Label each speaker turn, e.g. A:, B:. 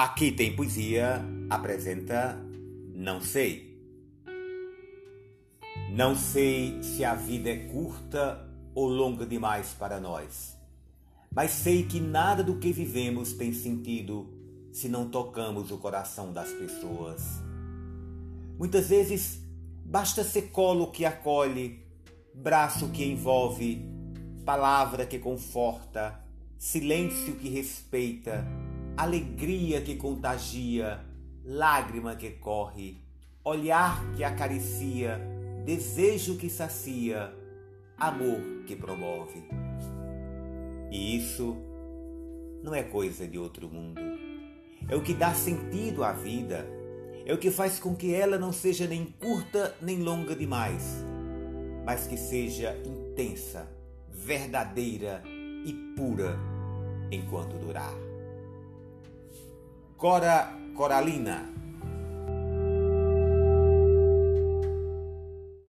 A: Aqui tem poesia apresenta Não sei. Não sei se a vida é curta ou longa demais para nós, mas sei que nada do que vivemos tem sentido se não tocamos o coração das pessoas. Muitas vezes basta ser colo que acolhe, braço que envolve, palavra que conforta, silêncio que respeita alegria que contagia, lágrima que corre, olhar que acaricia, desejo que sacia, amor que promove. E isso não é coisa de outro mundo. É o que dá sentido à vida. É o que faz com que ela não seja nem curta nem longa demais, mas que seja intensa, verdadeira e pura enquanto durar. Cora Coralina.